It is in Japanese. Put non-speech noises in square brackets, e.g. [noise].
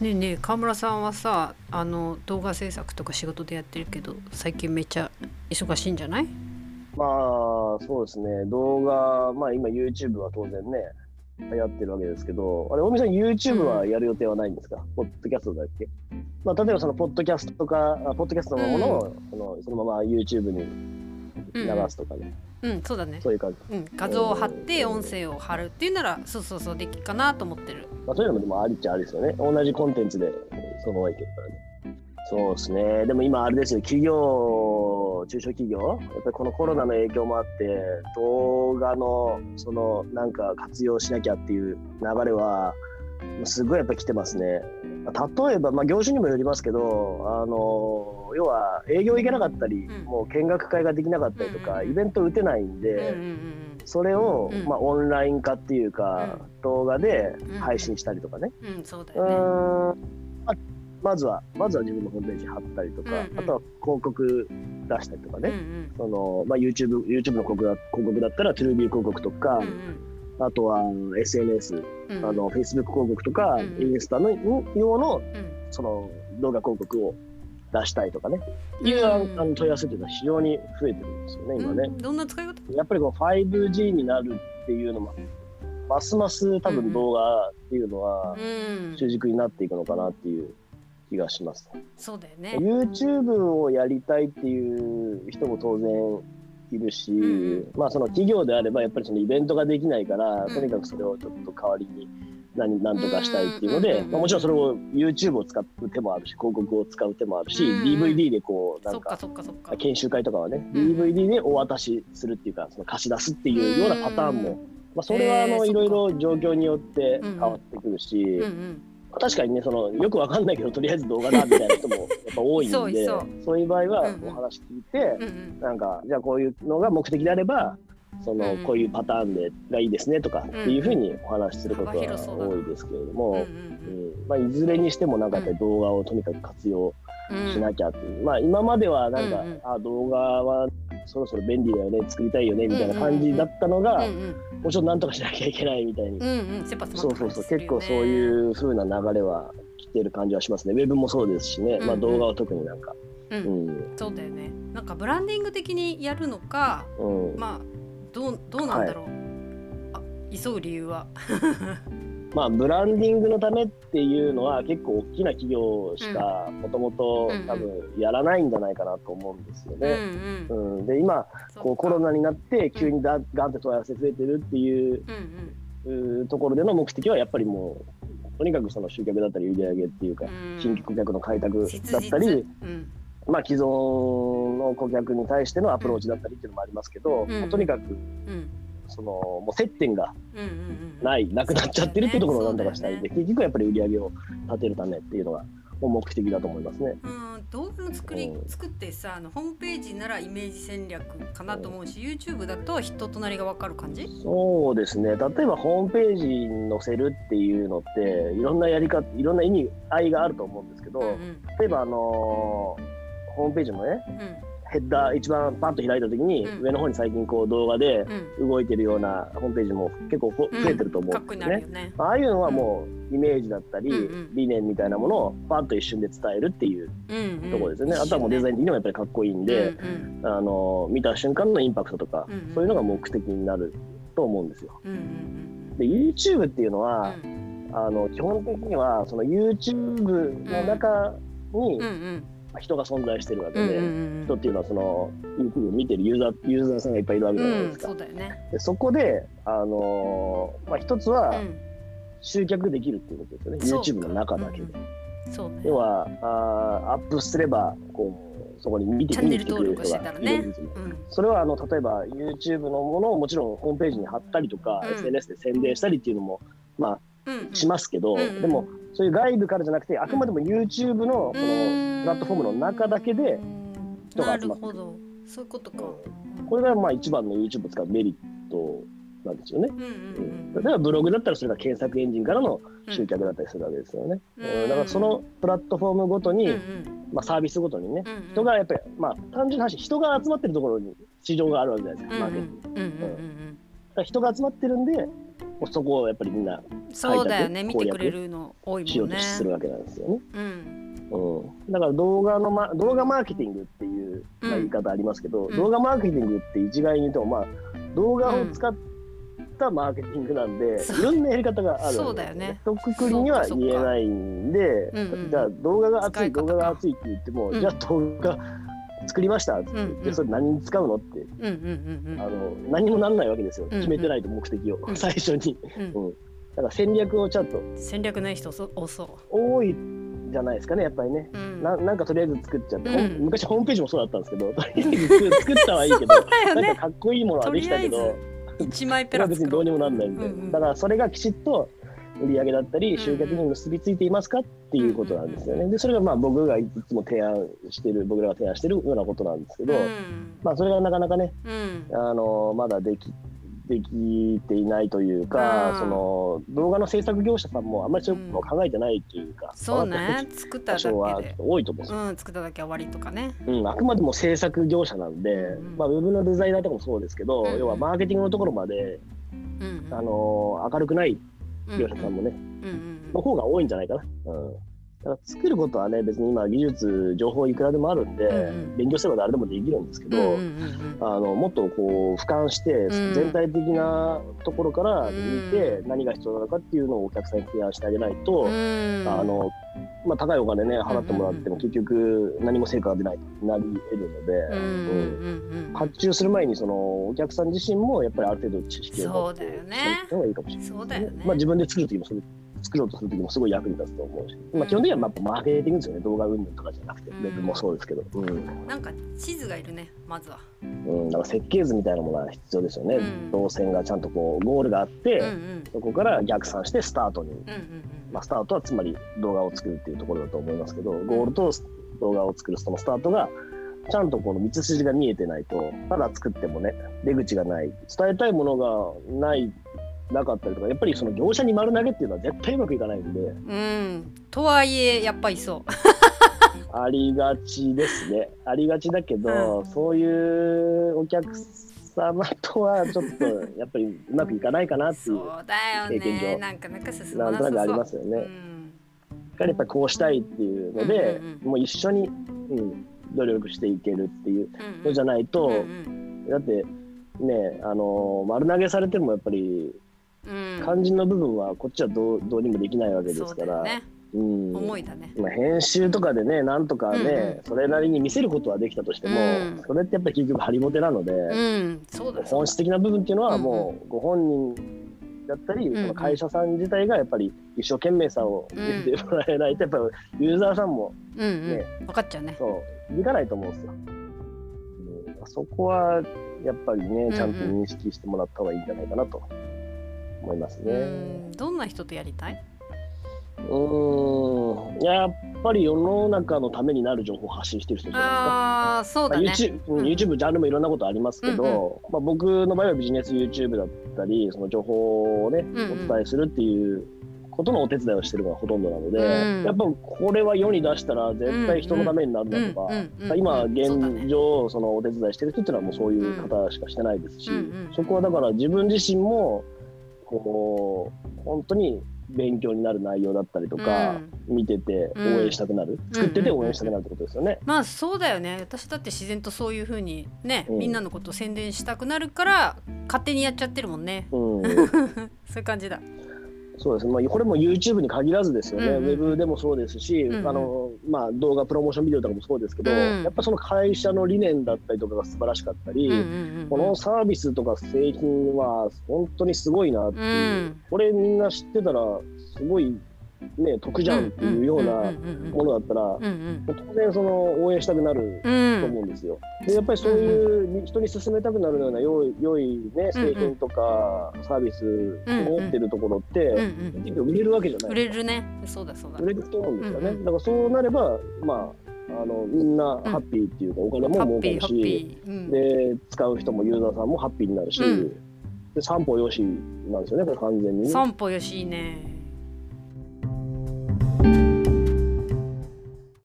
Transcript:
ねえねえ川村さんはさあの動画制作とか仕事でやってるけど最近めっちゃ忙しいんじゃない？まあ、そうですね。動画、まあ今 YouTube は当然ね、流行ってるわけですけど、あれ、大見さん YouTube はやる予定はないんですか、ポッドキャストだっけ？まあ、例えばそのポッドキャストとか、あポッドキャストのものを、そのそのまま YouTube に流すとかね、うんそうだねそういう感じ。うん画像を貼って音声を貼るっていうならそうそうそうできるかなと思ってるまあ、そういうのもでもありっちゃありですよね。同じコンテンツでそのままいけるからね。そうですね。でも今あれですよ、企業、中小企業、やっぱりこのコロナの影響もあって、動画のそのなんか活用しなきゃっていう流れは、すごいやっぱ来てますね。例えば、まあ、業種にもよりますけど、あの要は営業行けなかったり、うん。もう見学会ができなかったりとか、うんうんイベント打てないんで、うんうんそれを、うんまあ、オンライン化っていうか、う動画でうん配信したりとかね、ままずはまずは自分のホームページ貼ったりとか、あとは広告出したりとかうんね、そのまあ、YouTube, YouTube の広告だ広告だったら TrueB 広告とか、うんうんあとは SNS、うん。あの Facebook 広告とか、うん。インスタの用のうん。その動画広告を出したいとかね、いううんあの問い合わせっていうのは非常に増えてるんですよね、今ね。うんどんな使い方？やっぱりこう 5G になるっていうのも、ますます多分動画っていうのはうん。主軸になっていくのかなっていう気がします。そうだよね。YouTube をやりたいっていう人も当然いるし、うんまあその企業であればやっぱりそのイベントができないから、うん。とにかくそれをちょっと代わりに何何とかしたいっていうので、うんまあ、もちろんそれを YouTube を使う手もあるし広告を使う手もあるし、うん DVD でこうなんか研修会とかはね、うん DVD でお渡しするっていうかその貸し出すっていうようなパターンも、うんまあ、それはあの、いろいろ状況によって変わってくるし、確かにねそのよくわかんないけどとりあえず動画だみたいな人も [laughs] やっぱ多いんでそういう。場合はお話聞いて、うんうん。なんかじゃあこういうのが目的であればその、うんこういうパターンでがいいですねとかっていうふうにお話しすることは多いですけれども、まあ、いずれにしてもなんかやっぱり動画をとにかく活用うんしなきゃっていう、まあ今まではなんか、あ動画はそろそろ便利だよね作りたいよねみたいな感じだったのが、うんうん。もうちょっとなんとかしなきゃいけないみたいに、うんうん。切羽詰そうそうそう結構そういう風な流れは来てる感じはしますね。ウェブもそうですしね、まあ、うんうん。動画は特になんか、ううん。ん。そうだよね。なんかブランディング的にやるのかうん。まあどうどうなんだろう、あ急ぐ理由はまあブランディングのためっていうのは結構大きな企業しかもともと多分やらないんじゃないかなと思うんですようんね。うん。うん、で今こうコロナになって急にだガンって問い合わせ増えてるっていううんうん。うーところでの目的はやっぱりもうとにかくその集客だったり売り上げっていうか、うん。新規顧客の開拓切だったり、まあ、既存の顧客に対してのアプローチだったりっていうのもありますけど、とにかくうんそのもう接点がうんうんうんないなくなっちゃってるっていうところをなんとかしたい。んで、ね。結局やっぱり売り上げを立てるためっていうのがもう目的だと思いますね。うん動画の作りうん。作ってさあのホームページならイメージ戦略かなと思うし YouTube だと人となりが分かる感じ？そうですね。例えばホームページに載せるっていうのっていろんなやり方いろんな意味合いがあると思うんですけど、うんうん。例えばあのーホームページのねヘッダー一番パッと開いた時に、うん。上の方に最近こう動画でうん。動いてるようなホームページも結構増えてると思うんですね。よね。ああいうのはもうイメージだったり、うんうん理念みたいなものをパッと一瞬で伝えるっていううんうん。ところですよね。あとはもうデザイン的にもやっぱりかっこいいんで、うんあの見た瞬間のインパクトとか、うんうん。そういうのが目的になると思うんですよ。うんうんで YouTube っていうのうんは、うん。あの基本的にはその YouTube の中にうんうん人が存在してるわけで、うんうんうん人っていうのはその YouTube を見てるユーザーユーザーさんがいっぱいいるわけじゃないですか。そうだよね。でそこで、あのーまあ、一つはうん。集客できるっていうことですよね、そう YouTube の中だけで。そうね。要はあーアップすればこうそこに見て見に来てくれる人がいるんですようん。それはあの例えば YouTube のものをもちろんホームページに貼ったりとか、うん。SNS で宣伝したりっていうのも、まうんうん。あ、しますけど、うんうん。でもそういう外部からじゃなくてあくまでも YouTube のこのうん。プラットフォームの中だけで人がな集まって。るほど。そういうことか。これがまあ一番の YouTube を使うメリットなんですよね。うんうんうん例えばブログだったらそれが検索エンジンからの集客だったりするわけですよね。うんうんだからそのプラットフォームごとに、うんうん。まあ、サービスごとにね、うんうん。人がやっぱり、まあ、単純な話、人が集まってるところに市場があるわけじゃないですか、マーケットうんうんうんら人が集まってるんで、そこをやっぱりみんなそうだよね。見てくれるの多いしようんねするわけなんですよね。うん。うん、だから動画の、ま、動画マーケティングっていう、まあ、うん言い方ありますけど、うん。動画マーケティングって一概に言うと、まあ、動画を使ったマーケティングなんで、そう。いろんなやり方があるそうだよね。とっくくりには言えないんで、うんうん。じゃあ動画が熱い動画が熱いって言っても、うん。じゃあ動画作りました。って言って、うんうん。それ何に使うのって。うんうんうんあの何にもなんないわけですよ、うんうん。決めてないと目的を、うん。最初に、うん。うん、だから戦略をちゃんと。戦略ない人そ多そ多いじゃないですかねやっぱりね。う、うん、ななんかとりあえず作っちゃって、うん。昔ホームページもそうだったんですけど。[laughs] とりあえず作作ったはいいけど。そうだよなんねかかっこいいものはできたけど。一枚ペラ [laughs] 別にどうにもなんないんで、うんうん。だからそれがきちっと売り上げだったうんうん。り集客に結びついていますかっていうことなんですよね。でそれがまあ僕がいつも提案してる僕らが提案してるようなことなんですけど、うん。まあそれがなかなかねうん。あのまだできできていないというか、うん。その動画の制作業者さんもあんまりそういうのを考えてないというか、そう分かってね作っただけで。多いと思うんですようん作っただけ終わりとかね。うん、あくまでも制作業者なんで、うんまあ、ウェブのデザイナーとかもそうですけど、うん要はマーケティングのところまで、うんあの明るくないうん業者さんもね、うんうん。の方が多いんじゃないかな。うんだから作ることはね、別に今、技術、情報いくらでもあるんで、うんうん。勉強すれば誰でもできるんですけど、うんうんうんあのもっとこう俯瞰して、ん全体的なところから見て、う何が必要なのかっていうのをお客さんに提案してあげないと、うん。あのまあ、高いお金ね、払ってもらっても、結局、何も成果が出ないとなり得るので。うんうん発注する前にそのお客さん自身もやっぱりある程度知識を持ってそうだよね。そういうのがいいかもしれない、そうだよね。まあ、自分で作る時もそれ作ろうとする時もすごい役に立つと思うし、まあ、基本的にはまあマーケティングですよね。動画云々とかじゃなくてうん。ウェブもそうですけど、うん。なんか地図がいるねまずは。うん、だから設計図みたいなものは必要ですよね、うん。動線がちゃんとこうゴールがあって、うんうん。そこから逆算してスタートに、うんうんまあ、スタートはつまり動画を作るっていうところだと思いますけどゴールと動画を作るそのスタートがちゃんとこの道筋が見えてないとただ作ってもね出口がない。伝えたいものがないなかったりとかやっぱりその業者に丸投げっていうのは絶対うまくいかないんで。うん。うんとはいえやっぱりそう。ありがちですね。ありがちだけど、うん。そういうお客様とはちょっとやっぱりうまくいかないかなっていそう経験上。ねなんかなんか進まなんとなくありますよね。うん。やっぱりこうしたいっていうので、うんうんうん。もう一緒に、うん、努力していけるっていううんのじゃないと、うんうんだってねあの丸投げされてもやっぱりうん肝心の部分はこっちはどうどうにもできないわけですから、そうん。思いだね。まあ、編集とかでねなんとかね、うんうんそれなりに見せることはできたとしても、うん。それってやっぱり結局ハリボテなので、うん。本質的な部分っていうのはもうご本人だったり、んうん。その会社さん自体がやっぱり一生懸命さをうん見てもらえないとやっぱりユーザーさんもうんうん。ね。分かっちゃうね。そう。いかないと思うんですよ。うん。そこはやっぱりねちゃんと認識してもらった方がいいんじゃないかなと思いますね。うん。どんな人とやりたい？うーん。やっぱり世の中のためになる情報を発信してる人じゃないですか。ああそうまあ、だね YouTube, うん。ジャンルもいろんなことありますけど、まあ、僕の場合はビジネス YouTube だったりその情報をね、んうん。お伝えするっていうことのお手伝いをしてるのがほとんどなので、うん。やっぱこれは世に出したら絶対人のためになるなとか、今現状そのお手伝いしてる人っていうのはもうそういう方しかしてないですし、うんうん。そこはだから自分自身もこう本当に勉強になる内容だったりとか、見てて応援したくなる、作ってて応援したくなるってことですよね。まあそうだよね。私だって自然とそういうふうにね、うん。みんなのことを宣伝したくなるから勝手にやっちゃってるもんね。うん。[laughs] そういう感じだそうです。ね、まあ、これも YouTube に限らずですよね、うんうんウェブでもそうですし、うんうん。あのまあ、動画プロモーションビデオとかもそうですけど、うん。やっぱその会社の理念だったりとかが素晴らしかったり、このサービスとか製品は本当にすごいなっていう、うん。これみんな知ってたらすごい、ね、得じゃんっていうようなものだったら、当然その応援したくなると思うんですよ。でやっぱりそういう人に勧めたくなるような良い良い、ね、製品とかサービスを持ってるところって、結局売れるわけじゃない売れるねそうだそうだ売れると思うんですよね、だからそうなればまああのみんなハッピーっていうか、お金も儲かるし、で使う人もユーザーさんもハッピーになるし、うんで散歩よしなんですよねこれ完全にね、散歩よしね